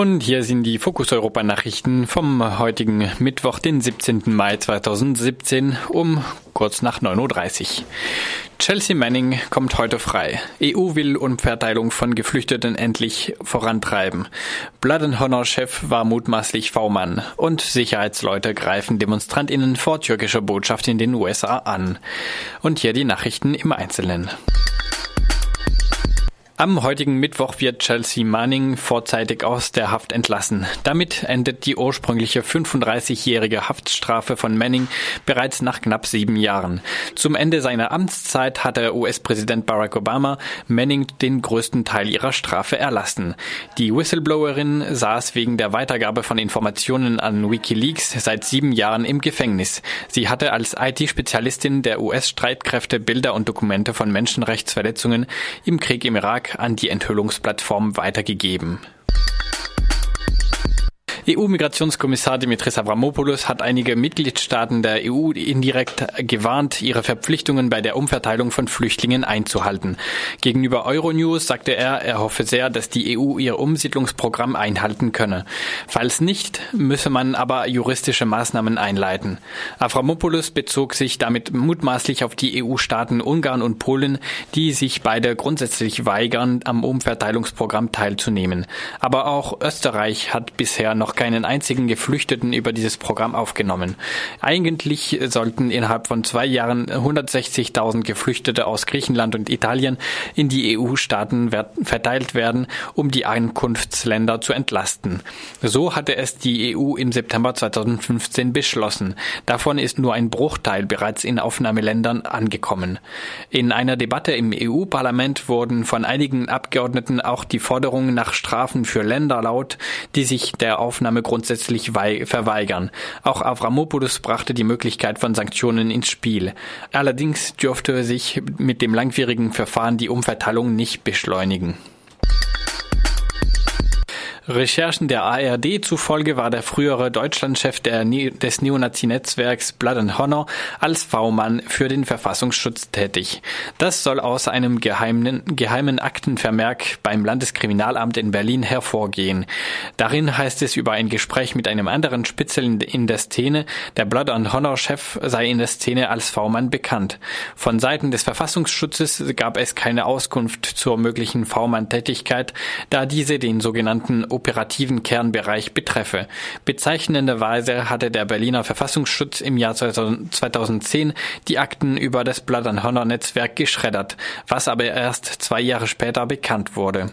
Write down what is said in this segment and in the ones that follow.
Und hier sind die Fokus Europa Nachrichten vom heutigen Mittwoch, den 17. Mai 2017 um kurz nach 9.30 Uhr. Chelsea Manning kommt heute frei. EU will Umverteilung von Geflüchteten endlich vorantreiben. Blood and Honor Chef war mutmaßlich V-Mann und Sicherheitsleute greifen Demonstrantinnen vor türkischer Botschaft in den USA an. Und hier die Nachrichten im Einzelnen. Am heutigen Mittwoch wird Chelsea Manning vorzeitig aus der Haft entlassen. Damit endet die ursprüngliche 35-jährige Haftstrafe von Manning bereits nach knapp sieben Jahren. Zum Ende seiner Amtszeit hatte US-Präsident Barack Obama Manning den größten Teil ihrer Strafe erlassen. Die Whistleblowerin saß wegen der Weitergabe von Informationen an Wikileaks seit sieben Jahren im Gefängnis. Sie hatte als IT-Spezialistin der US-Streitkräfte Bilder und Dokumente von Menschenrechtsverletzungen im Krieg im Irak an die Enthüllungsplattform weitergegeben. EU-Migrationskommissar Dimitris Avramopoulos hat einige Mitgliedstaaten der EU indirekt gewarnt, ihre Verpflichtungen bei der Umverteilung von Flüchtlingen einzuhalten. Gegenüber Euronews sagte er, er hoffe sehr, dass die EU ihr Umsiedlungsprogramm einhalten könne. Falls nicht, müsse man aber juristische Maßnahmen einleiten. Avramopoulos bezog sich damit mutmaßlich auf die EU-Staaten Ungarn und Polen, die sich beide grundsätzlich weigern, am Umverteilungsprogramm teilzunehmen. Aber auch Österreich hat bisher noch keinen einzigen Geflüchteten über dieses Programm aufgenommen. Eigentlich sollten innerhalb von zwei Jahren 160.000 Geflüchtete aus Griechenland und Italien in die EU-Staaten verteilt werden, um die Ankunftsländer zu entlasten. So hatte es die EU im September 2015 beschlossen. Davon ist nur ein Bruchteil bereits in Aufnahmeländern angekommen. In einer Debatte im EU-Parlament wurden von einigen Abgeordneten auch die Forderungen nach Strafen für Länder laut, die sich der Aufnahme Aufnahme grundsätzlich verweigern. Auch Avramopoulos brachte die Möglichkeit von Sanktionen ins Spiel. Allerdings dürfte sich mit dem langwierigen Verfahren die Umverteilung nicht beschleunigen. Recherchen der ARD zufolge war der frühere Deutschlandchef des Neonazi-Netzwerks Blood and Honor als V-Mann für den Verfassungsschutz tätig. Das soll aus einem geheimen, geheimen Aktenvermerk beim Landeskriminalamt in Berlin hervorgehen. Darin heißt es über ein Gespräch mit einem anderen Spitzel in der Szene, der Blood and Honor-Chef sei in der Szene als V-Mann bekannt. Von Seiten des Verfassungsschutzes gab es keine Auskunft zur möglichen V-Mann-Tätigkeit, da diese den sogenannten operativen Kernbereich betreffe. Bezeichnenderweise hatte der Berliner Verfassungsschutz im Jahr 2010 die Akten über das Blood and Honor Netzwerk geschreddert, was aber erst zwei Jahre später bekannt wurde.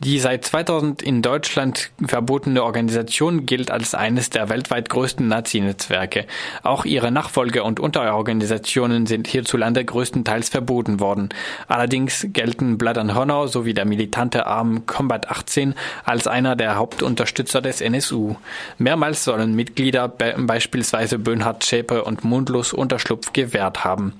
Die seit 2000 in Deutschland verbotene Organisation gilt als eines der weltweit größten Nazi-Netzwerke. Auch ihre Nachfolger und Unterorganisationen sind hierzulande größtenteils verboten worden. Allerdings gelten Blood and Honor sowie der militante Arm Combat 18 als einer der Hauptunterstützer des NSU. Mehrmals sollen Mitglieder beispielsweise Bönhard Schäpe und Mundlos Unterschlupf gewährt haben.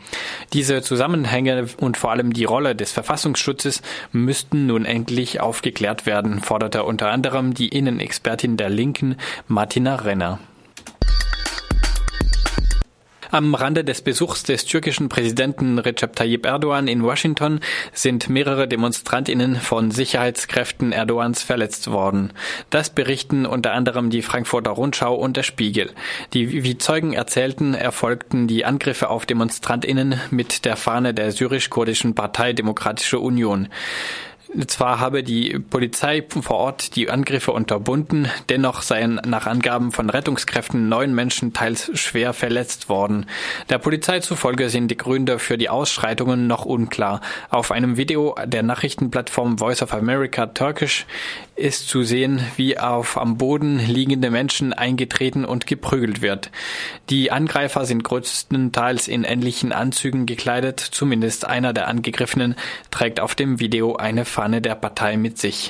Diese Zusammenhänge und vor allem die Rolle des Verfassungsschutzes müssten nun endlich auf aufgeklärt werden, forderte unter anderem die Innenexpertin der Linken Martina Renner. Am Rande des Besuchs des türkischen Präsidenten Recep Tayyip Erdogan in Washington sind mehrere Demonstrantinnen von Sicherheitskräften Erdogans verletzt worden. Das berichten unter anderem die Frankfurter Rundschau und der Spiegel. Die wie Zeugen erzählten, erfolgten die Angriffe auf Demonstrantinnen mit der Fahne der syrisch-kurdischen Partei Demokratische Union. Zwar habe die Polizei vor Ort die Angriffe unterbunden, dennoch seien nach Angaben von Rettungskräften neun Menschen teils schwer verletzt worden. Der Polizei zufolge sind die Gründe für die Ausschreitungen noch unklar. Auf einem Video der Nachrichtenplattform Voice of America Turkish ist zu sehen, wie auf am Boden liegende Menschen eingetreten und geprügelt wird. Die Angreifer sind größtenteils in ähnlichen Anzügen gekleidet, zumindest einer der Angegriffenen trägt auf dem Video eine Fahne der Partei mit sich.